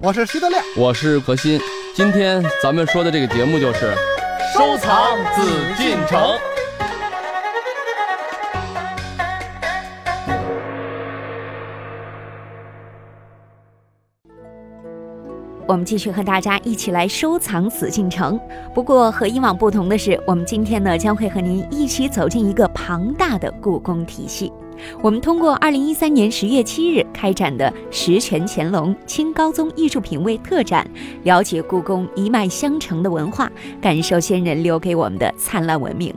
我是徐德亮，我是何鑫。今天咱们说的这个节目就是收藏紫禁城。我们继续和大家一起来收藏紫禁城。不过和以往不同的是，我们今天呢将会和您一起走进一个庞大的故宫体系。我们通过二零一三年十月七日开展的“十全乾隆清高宗艺术品位特展”，了解故宫一脉相承的文化，感受先人留给我们的灿烂文明。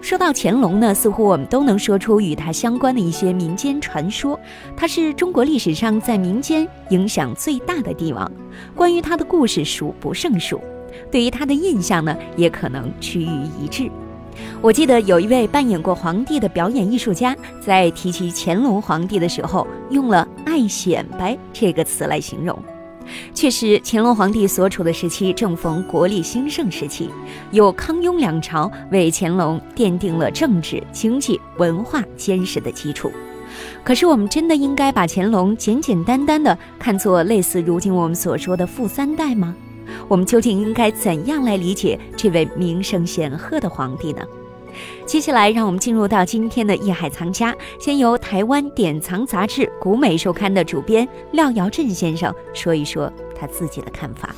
说到乾隆呢，似乎我们都能说出与他相关的一些民间传说。他是中国历史上在民间影响最大的帝王，关于他的故事数不胜数，对于他的印象呢，也可能趋于一致。我记得有一位扮演过皇帝的表演艺术家，在提起乾隆皇帝的时候，用了“爱显摆”这个词来形容。确实，乾隆皇帝所处的时期正逢国力兴盛时期，有康雍两朝为乾隆奠定了政治、经济、文化坚实的基础。可是，我们真的应该把乾隆简简单单的看作类似如今我们所说的富三代吗？我们究竟应该怎样来理解这位名声显赫的皇帝呢？接下来，让我们进入到今天的《艺海藏家》，先由台湾典藏杂志《古美术刊》的主编廖尧镇先生说一说他自己的看法。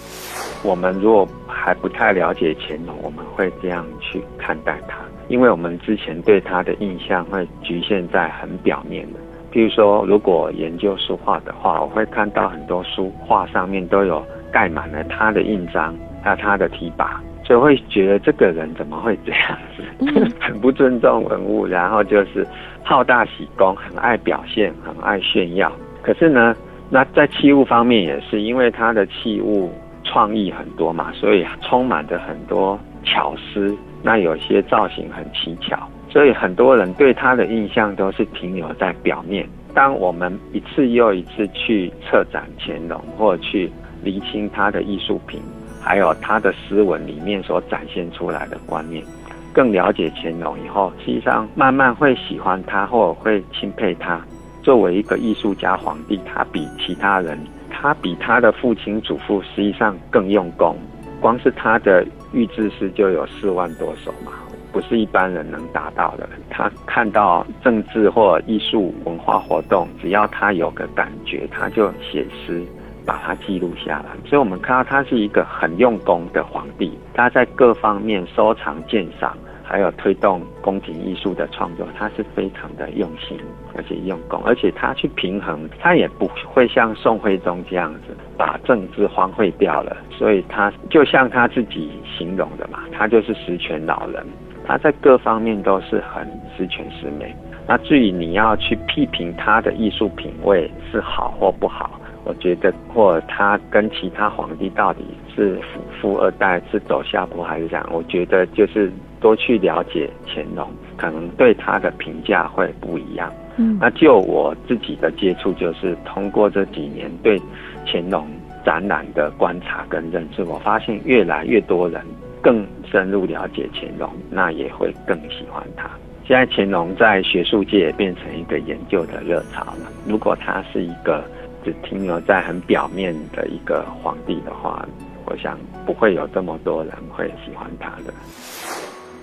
我们如果还不太了解乾隆，我们会这样去看待他，因为我们之前对他的印象会局限在很表面的。譬如说，如果研究书画的话，我会看到很多书画上面都有。盖满了他的印章，还有他的提拔，所以会觉得这个人怎么会这样子，很不尊重文物，然后就是好大喜功，很爱表现，很爱炫耀。可是呢，那在器物方面也是，因为他的器物创意很多嘛，所以充满着很多巧思。那有些造型很奇巧，所以很多人对他的印象都是停留在表面。当我们一次又一次去策展乾隆，或去厘清他的艺术品，还有他的诗文里面所展现出来的观念，更了解乾隆以后，实际上慢慢会喜欢他，或会钦佩他。作为一个艺术家皇帝，他比其他人，他比他的父亲祖父实际上更用功。光是他的御制诗就有四万多首嘛，不是一般人能达到的。他看到政治或艺术文化活动，只要他有个感觉，他就写诗。把它记录下来，所以我们看到他是一个很用功的皇帝。他在各方面收藏鉴赏，还有推动宫廷艺术的创作，他是非常的用心而且用功，而且他去平衡，他也不会像宋徽宗这样子把政治荒废掉了。所以他就像他自己形容的嘛，他就是十全老人，他在各方面都是很十全十美。那至于你要去批评他的艺术品味是好或不好？我觉得，或他跟其他皇帝到底是富富二代，是走下坡还是这样？我觉得就是多去了解乾隆，可能对他的评价会不一样。嗯，那就我自己的接触，就是通过这几年对乾隆展览的观察跟认识，我发现越来越多人更深入了解乾隆，那也会更喜欢他。现在乾隆在学术界也变成一个研究的热潮了。如果他是一个。只停留在很表面的一个皇帝的话，我想不会有这么多人会喜欢他的。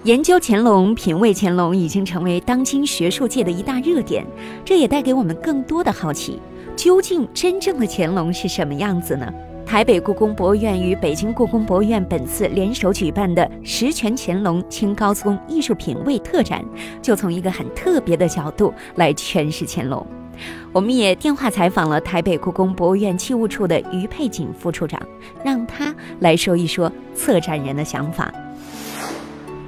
研究乾隆、品味乾隆已经成为当今学术界的一大热点，这也带给我们更多的好奇：究竟真正的乾隆是什么样子呢？台北故宫博物院与北京故宫博物院本次联手举办的“十全乾隆清高宗艺术品位特展”，就从一个很特别的角度来诠释乾隆。我们也电话采访了台北故宫博物院器物处的于佩锦副处长，让他来说一说策展人的想法。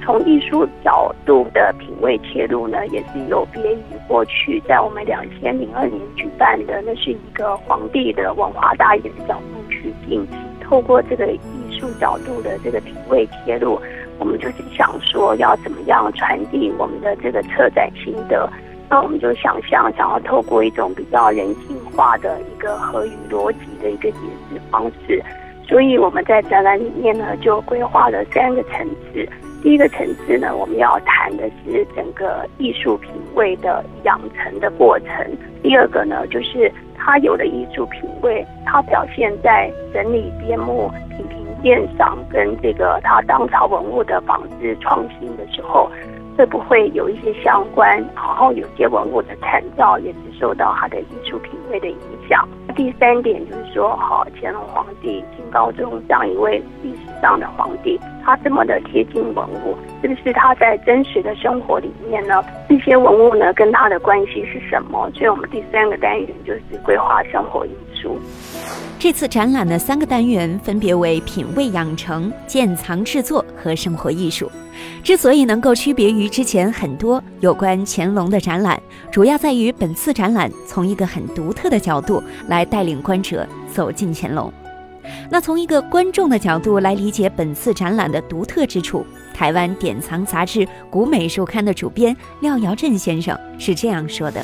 从艺术角度的品味切入呢，也是有别于过去在我们两千零二年举办的，那是一个皇帝的文化大典的角度去定。透过这个艺术角度的这个品味切入，我们就是想说要怎么样传递我们的这个策展心得。那我们就想象，想要透过一种比较人性化的一个合语逻辑的一个解释方式，所以我们在展览里面呢，就规划了三个层次。第一个层次呢，我们要谈的是整个艺术品味的养成的过程；第二个呢，就是他有的艺术品味，他表现在整理边幕、品评鉴赏跟这个他当朝文物的仿制创新的时候。会不会有一些相关？然后有些文物的参照也是受到他的艺术品味的影响。第三点就是说，好，乾隆皇帝清高宗这样一位历史上的皇帝，他这么的贴近文物，是不是他在真实的生活里面呢？这些文物呢，跟他的关系是什么？所以我们第三个单元就是规划生活艺术。这次展览的三个单元分别为品味养成、建藏制作和生活艺术。之所以能够区别于之前很多有关乾隆的展览，主要在于本次展览从一个很独特的角度来带领观者走进乾隆。那从一个观众的角度来理解本次展览的独特之处。台湾典藏杂志《古美术刊》的主编廖尧镇先生是这样说的：“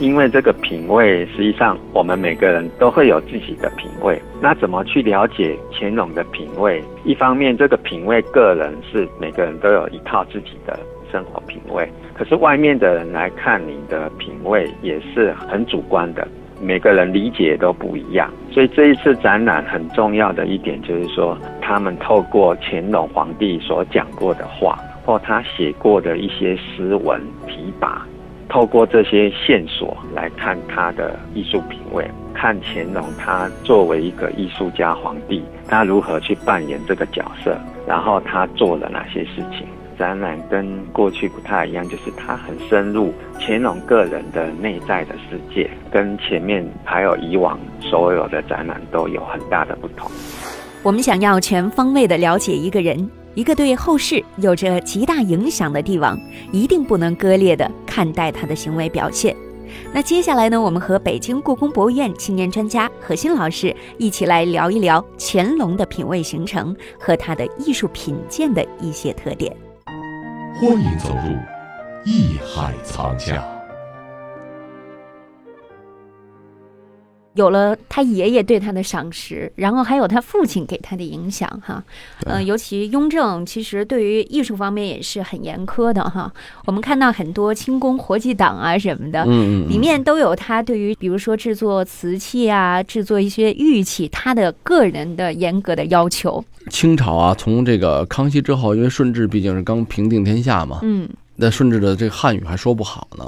因为这个品味，实际上我们每个人都会有自己的品味。那怎么去了解乾隆的品味？一方面，这个品味个人是每个人都有一套自己的生活品味，可是外面的人来看你的品味也是很主观的。”每个人理解都不一样，所以这一次展览很重要的一点就是说，他们透过乾隆皇帝所讲过的话，或他写过的一些诗文题跋，透过这些线索来看他的艺术品味，看乾隆他作为一个艺术家皇帝，他如何去扮演这个角色，然后他做了哪些事情。展览跟过去不太一样，就是它很深入乾隆个人的内在的世界，跟前面还有以往所有的展览都有很大的不同。我们想要全方位的了解一个人，一个对后世有着极大影响的帝王，一定不能割裂的看待他的行为表现。那接下来呢，我们和北京故宫博物院青年专家何欣老师一起来聊一聊乾隆的品味形成和他的艺术品鉴的一些特点。欢迎走入艺海藏家。有了他爷爷对他的赏识，然后还有他父亲给他的影响，哈，嗯，尤其雍正其实对于艺术方面也是很严苛的，哈。我们看到很多清宫活计档啊什么的，嗯嗯，里面都有他对于比如说制作瓷器啊、制作一些玉器，他的个人的严格的要求。清朝啊，从这个康熙之后，因为顺治毕竟是刚平定天下嘛，嗯，那顺治的这个汉语还说不好呢。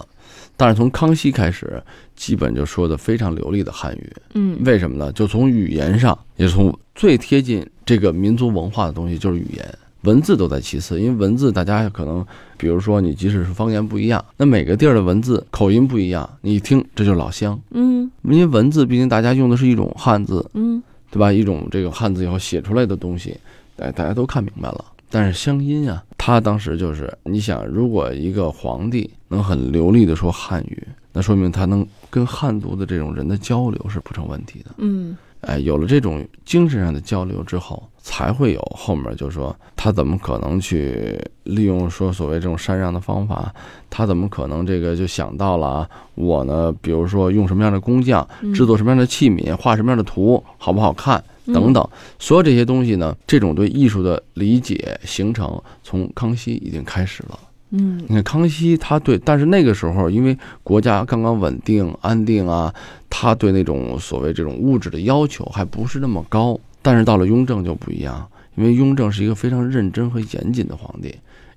但是从康熙开始，基本就说的非常流利的汉语。嗯，为什么呢？就从语言上，也从最贴近这个民族文化的东西，就是语言，文字都在其次。因为文字大家可能，比如说你即使是方言不一样，那每个地儿的文字口音不一样，你一听这就是老乡。嗯，因为文字毕竟大家用的是一种汉字，嗯，对吧？一种这个汉字以后写出来的东西，哎，大家都看明白了。但是乡音啊，他当时就是，你想，如果一个皇帝能很流利的说汉语，那说明他能跟汉族的这种人的交流是不成问题的。嗯，哎，有了这种精神上的交流之后，才会有后面就说他怎么可能去利用说所谓这种禅让的方法？他怎么可能这个就想到了啊？我呢，比如说用什么样的工匠制作什么样的器皿，画什么样的图，好不好看？等等，所有这些东西呢，这种对艺术的理解形成，从康熙已经开始了。嗯，你看康熙他对，但是那个时候因为国家刚刚稳定安定啊，他对那种所谓这种物质的要求还不是那么高。但是到了雍正就不一样，因为雍正是一个非常认真和严谨的皇帝。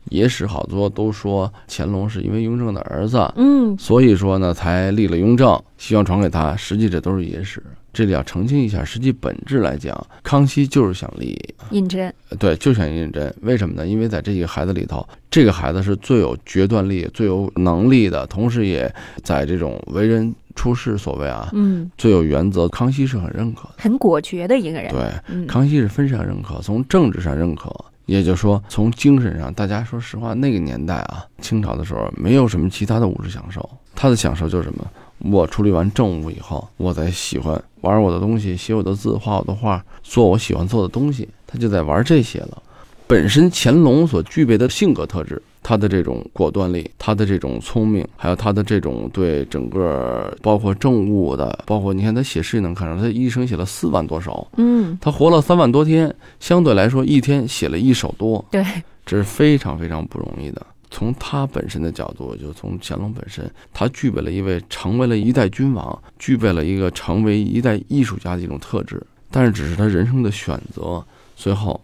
野史好多都说乾隆是因为雍正的儿子，嗯，所以说呢才立了雍正，希望传给他。实际这都是野史。这里要澄清一下，实际本质来讲，康熙就是想立胤禛，对，就想胤禛。为什么呢？因为在这几个孩子里头，这个孩子是最有决断力、最有能力的，同时也在这种为人处事，所谓啊，嗯，最有原则。康熙是很认可的，很果决的一个人。对，康熙是非常认可，从政治上认可，也就是说，从精神上，大家说实话，那个年代啊，清朝的时候，没有什么其他的物质享受，他的享受就是什么？我处理完政务以后，我再喜欢玩我的东西，写我的字，画我的画，做我喜欢做的东西。他就在玩这些了。本身乾隆所具备的性格特质，他的这种果断力，他的这种聪明，还有他的这种对整个包括政务的，包括你看他写诗也能看出来，他一生写了四万多首。嗯，他活了三万多天，相对来说一天写了一首多。对，这是非常非常不容易的。从他本身的角度，就从乾隆本身，他具备了一位成为了一代君王，具备了一个成为一代艺术家的一种特质。但是，只是他人生的选择，最后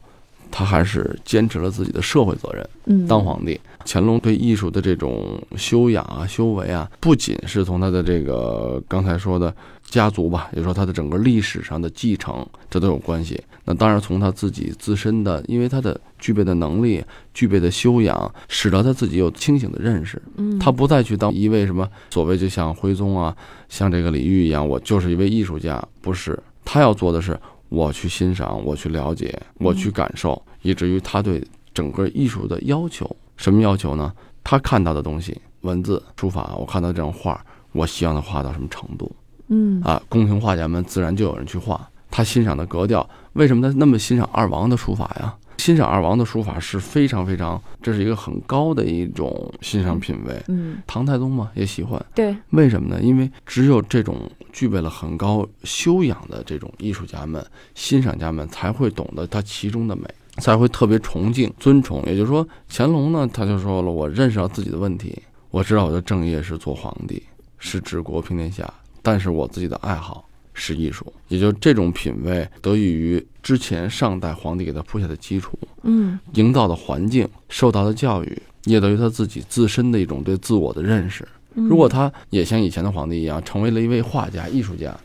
他还是坚持了自己的社会责任。嗯，当皇帝，乾隆对艺术的这种修养啊、修为啊，不仅是从他的这个刚才说的家族吧，也说他的整个历史上的继承，这都有关系。那当然从他自己自身的，因为他的具备的能力、具备的修养，使得他自己有清醒的认识。嗯，他不再去当一位什么所谓就像徽宗啊、像这个李煜一样，我就是一位艺术家，不是。他要做的是，我去欣赏，我去了解，我去感受，以至于他对。整个艺术的要求，什么要求呢？他看到的东西，文字、书法，我看到这张画，我希望他画到什么程度？嗯啊，宫廷画家们自然就有人去画。他欣赏的格调，为什么他那么欣赏二王的书法呀？欣赏二王的书法是非常非常，这是一个很高的一种欣赏品味。嗯，唐太宗嘛也喜欢。对，为什么呢？因为只有这种具备了很高修养的这种艺术家们、欣赏家们，才会懂得它其中的美。才会特别崇敬、尊崇。也就是说，乾隆呢，他就说了：“我认识到自己的问题，我知道我的正业是做皇帝，是治国平天下。但是我自己的爱好是艺术，也就这种品味得益于之前上代皇帝给他铺下的基础，嗯，营造的环境、受到的教育，也等于他自己自身的一种对自我的认识。如果他也像以前的皇帝一样，成为了一位画家、艺术家，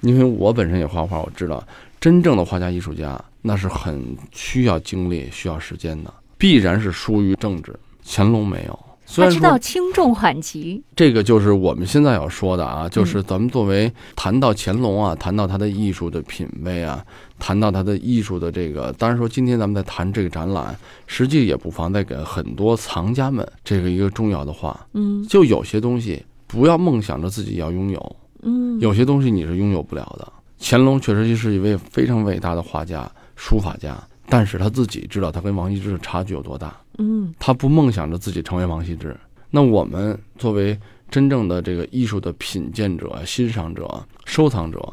因为我本身也画画，我知道真正的画家、艺术家。”那是很需要精力、需要时间的，必然是疏于政治。乾隆没有，他知道轻重缓急。这个就是我们现在要说的啊，就是咱们作为谈到乾隆啊，谈到他的艺术的品味啊，谈到他的艺术的这个，当然说今天咱们在谈这个展览，实际也不妨再给很多藏家们这个一个重要的话，嗯，就有些东西不要梦想着自己要拥有，嗯，有些东西你是拥有不了的。乾隆确实是一位非常伟大的画家。书法家，但是他自己知道他跟王羲之的差距有多大。嗯，他不梦想着自己成为王羲之。那我们作为真正的这个艺术的品鉴者、欣赏者、收藏者，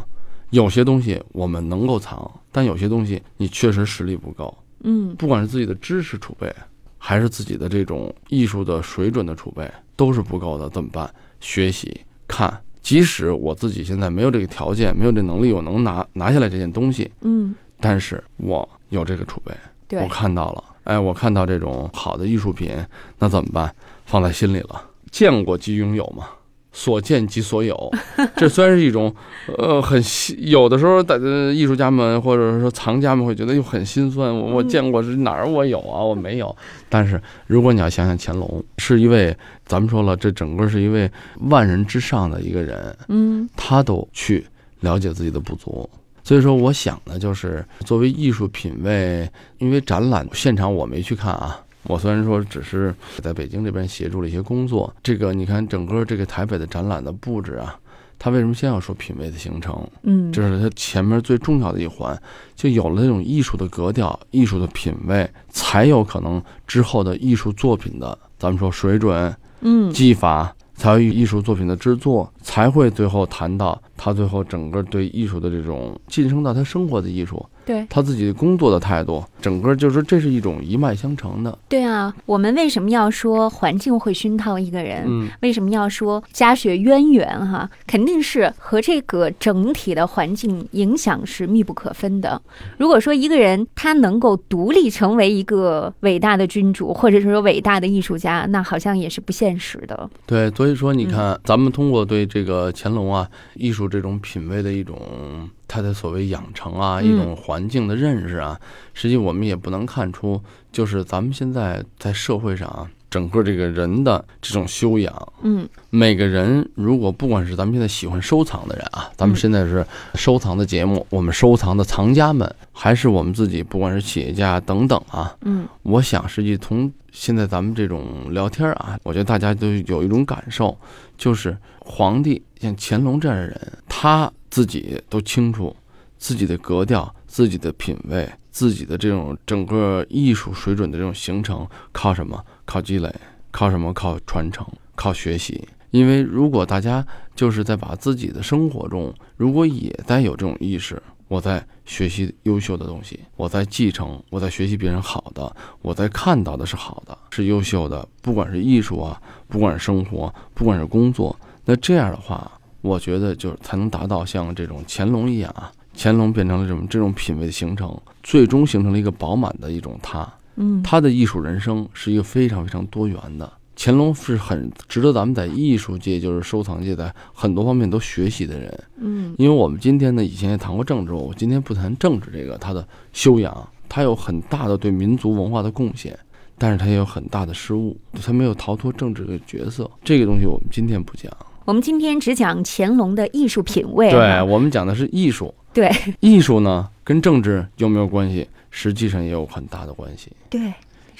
有些东西我们能够藏，但有些东西你确实实力不够。嗯，不管是自己的知识储备，还是自己的这种艺术的水准的储备，都是不够的。怎么办？学习看，即使我自己现在没有这个条件，没有这能力，我能拿拿下来这件东西。嗯。但是我有这个储备，对我看到了，哎，我看到这种好的艺术品，那怎么办？放在心里了。见过即拥有嘛，所见即所有。这虽然是一种，呃，很有的时候，的艺术家们或者说藏家们会觉得又很心酸。我我见过是哪儿我有啊？我没有。但是如果你要想想乾隆是一位，咱们说了，这整个是一位万人之上的一个人，嗯，他都去了解自己的不足。所以说，我想呢，就是作为艺术品味，因为展览现场我没去看啊。我虽然说只是在北京这边协助了一些工作，这个你看整个这个台北的展览的布置啊，它为什么先要说品味的形成？嗯，这是它前面最重要的一环，就有了那种艺术的格调、艺术的品味，才有可能之后的艺术作品的，咱们说水准、嗯，技法。才有艺术作品的制作，才会最后谈到他最后整个对艺术的这种晋升到他生活的艺术。对他自己工作的态度，整个就是这是一种一脉相承的。对啊，我们为什么要说环境会熏陶一个人？嗯，为什么要说家学渊源？哈，肯定是和这个整体的环境影响是密不可分的。如果说一个人他能够独立成为一个伟大的君主，或者是说伟大的艺术家，那好像也是不现实的。对，所以说你看，咱们通过对这个乾隆啊艺术这种品味的一种。他的所谓养成啊，一种环境的认识啊，实际我们也不能看出，就是咱们现在在社会上啊，整个这个人的这种修养，嗯，每个人如果不管是咱们现在喜欢收藏的人啊，咱们现在是收藏的节目，我们收藏的藏家们，还是我们自己，不管是企业家等等啊，嗯，我想实际从现在咱们这种聊天啊，我觉得大家都有一种感受，就是皇帝像乾隆这样的人，他。自己都清楚，自己的格调、自己的品味、自己的这种整个艺术水准的这种形成，靠什么？靠积累？靠什么？靠传承？靠学习？因为如果大家就是在把自己的生活中，如果也在有这种意识，我在学习优秀的东西，我在继承，我在学习别人好的，我在看到的是好的，是优秀的，不管是艺术啊，不管是生活，不管是工作，那这样的话，我觉得就是才能达到像这种乾隆一样啊，乾隆变成了这种这种品味的形成，最终形成了一个饱满的一种他。嗯，他的艺术人生是一个非常非常多元的。乾隆是很值得咱们在艺术界，就是收藏界，在很多方面都学习的人。嗯，因为我们今天呢，以前也谈过政治，我今天不谈政治这个，他的修养，他有很大的对民族文化的贡献，但是他也有很大的失误，他没有逃脱政治的角色。这个东西我们今天不讲，我们今天只讲乾隆的艺术品味。对，我们讲的是艺术。对，艺术呢跟政治有没有关系？实际上也有很大的关系。对。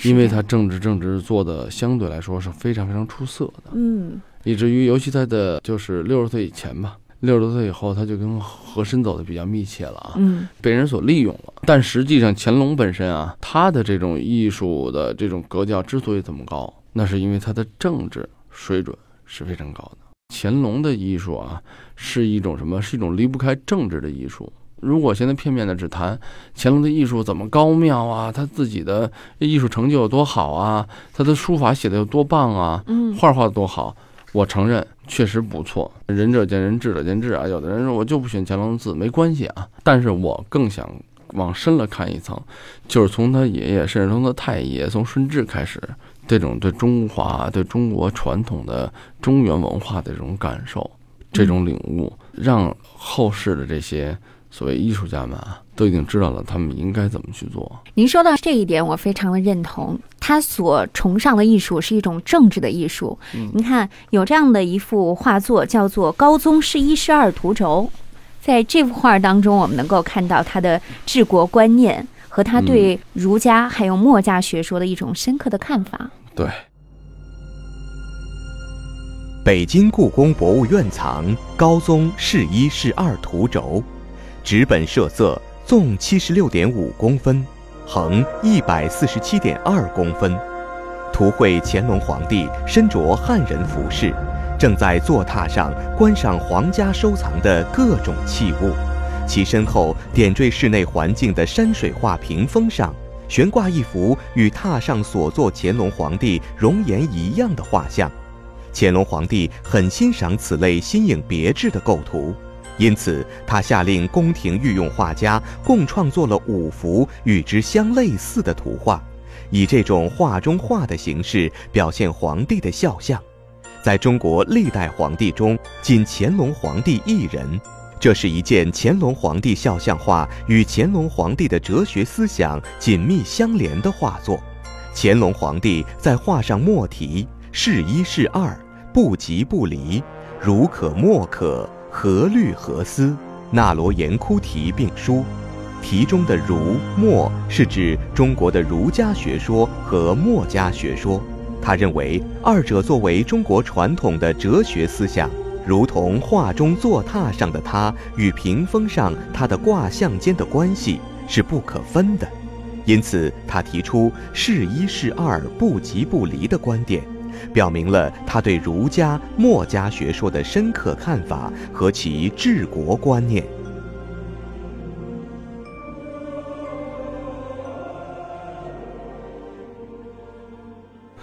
因为他政治政治做的相对来说是非常非常出色的，嗯，以至于尤其他的就是六十岁以前吧，六十多岁以后他就跟和珅走的比较密切了啊，嗯，被人所利用了。但实际上乾隆本身啊，他的这种艺术的这种格调之所以这么高，那是因为他的政治水准是非常高的。乾隆的艺术啊，是一种什么？是一种离不开政治的艺术。如果现在片面的只谈乾隆的艺术怎么高妙啊，他自己的艺术成就有多好啊，他的书法写的有多棒啊，嗯，画画多好，我承认确实不错。仁者见仁，智者见智啊。有的人说我就不选乾隆的字，没关系啊。但是我更想往深了看一层，就是从他爷爷，甚至从他太爷，从顺治开始，这种对中华、对中国传统的中原文化的这种感受、这种领悟，让后世的这些。所谓艺术家们啊，都已经知道了他们应该怎么去做。您说到这一点，我非常的认同。他所崇尚的艺术是一种政治的艺术。嗯，您看有这样的一幅画作，叫做《高宗十一十二图轴》。在这幅画当中，我们能够看到他的治国观念和他对儒家还有墨家学说的一种深刻的看法。对。北京故宫博物院藏《高宗谥一谥二图轴》。纸本设色，纵七十六点五公分，横一百四十七点二公分。图绘乾隆皇帝身着汉人服饰，正在坐榻上观赏皇家收藏的各种器物。其身后点缀室内环境的山水画屏风上，悬挂一幅与榻上所坐乾隆皇帝容颜一样的画像。乾隆皇帝很欣赏此类新颖别致的构图。因此，他下令宫廷御用画家共创作了五幅与之相类似的图画，以这种画中画的形式表现皇帝的肖像。在中国历代皇帝中，仅乾隆皇帝一人。这是一件乾隆皇帝肖像画与乾隆皇帝的哲学思想紧密相连的画作。乾隆皇帝在画上墨题“是一是二，不即不离，如可莫可”。何虑何思？那罗延枯题并书，题中的儒墨是指中国的儒家学说和墨家学说。他认为二者作为中国传统的哲学思想，如同画中坐榻上的他与屏风上他的卦象间的关系是不可分的。因此，他提出“是一是二，不即不离”的观点。表明了他对儒家、墨家学说的深刻看法和其治国观念。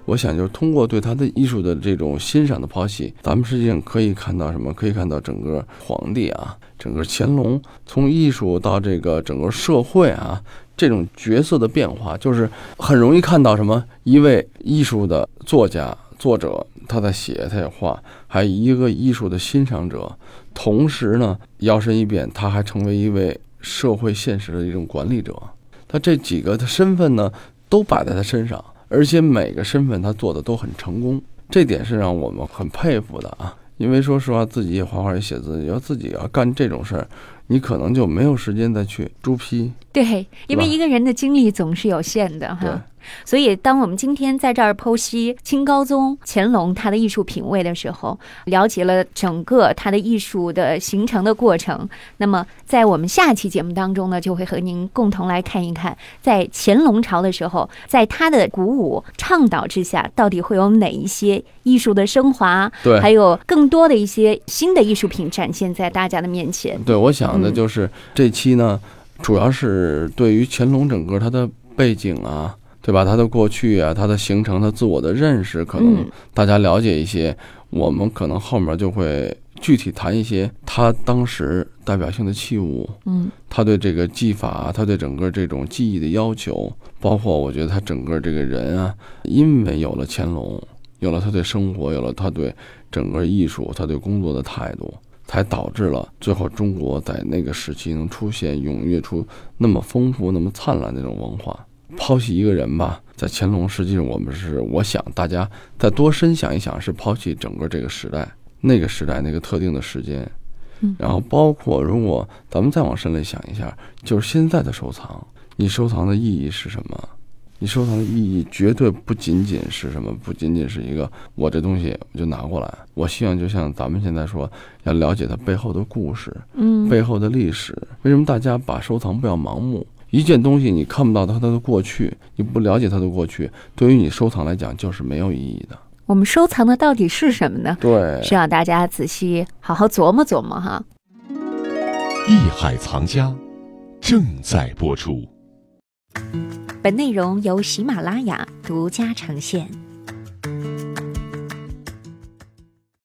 我想，就是通过对他的艺术的这种欣赏的剖析，咱们实际上可以看到什么？可以看到整个皇帝啊，整个乾隆从艺术到这个整个社会啊，这种角色的变化，就是很容易看到什么？一位艺术的作家。作者他在写，他在画，还有一个艺术的欣赏者，同时呢，摇身一变，他还成为一位社会现实的一种管理者。他这几个的身份呢，都摆在他身上，而且每个身份他做的都很成功，这点是让我们很佩服的啊。因为说实话，自己也画画也写字，要自己要干这种事儿，你可能就没有时间再去朱批。对，因为一个人的精力总是有限的对哈。所以，当我们今天在这儿剖析清高宗乾隆他的艺术品味的时候，了解了整个他的艺术的形成的过程。那么，在我们下期节目当中呢，就会和您共同来看一看，在乾隆朝的时候，在他的鼓舞倡导之下，到底会有哪一些艺术的升华，对还有更多的一些新的艺术品展现在大家的面前。对，我想的嗯就是这期呢，主要是对于乾隆整个他的背景啊，对吧？他的过去啊，他的形成，他自我的认识，可能嗯大家了解一些。我们可能后面就会具体谈一些他当时代表性的器物，嗯他对这个技法，他对整个这种技艺的要求，包括我觉得他整个这个人啊，因为有了乾隆，有了他对生活，有了他对整个艺术，他对工作的态度，才导致了最后中国在那个时期能出现踊跃出那么丰富、那么灿烂的那种文化。抛弃一个人吧，在乾隆，实际上我们是，我想大家再多深想一想，是抛弃整个这个时代，那个时代那个特定的时间，嗯然后包括如果咱们再往深里想一下，就是现在的收藏，你收藏的意义是什么？你收藏的意义绝对不仅仅是什么，不仅仅是一个我这东西我就拿过来。我希望就像咱们现在说，要了解它背后的故事，嗯，背后的历史。为什么大家把收藏不要盲目？一件东西你看不到它它的过去，你不了解它的过去，对于你收藏来讲就是没有意义的。我们收藏的到底是什么呢？对，需要大家仔细好好琢磨琢磨哈。艺海藏家正在播出。本内容由喜马拉雅独家呈现。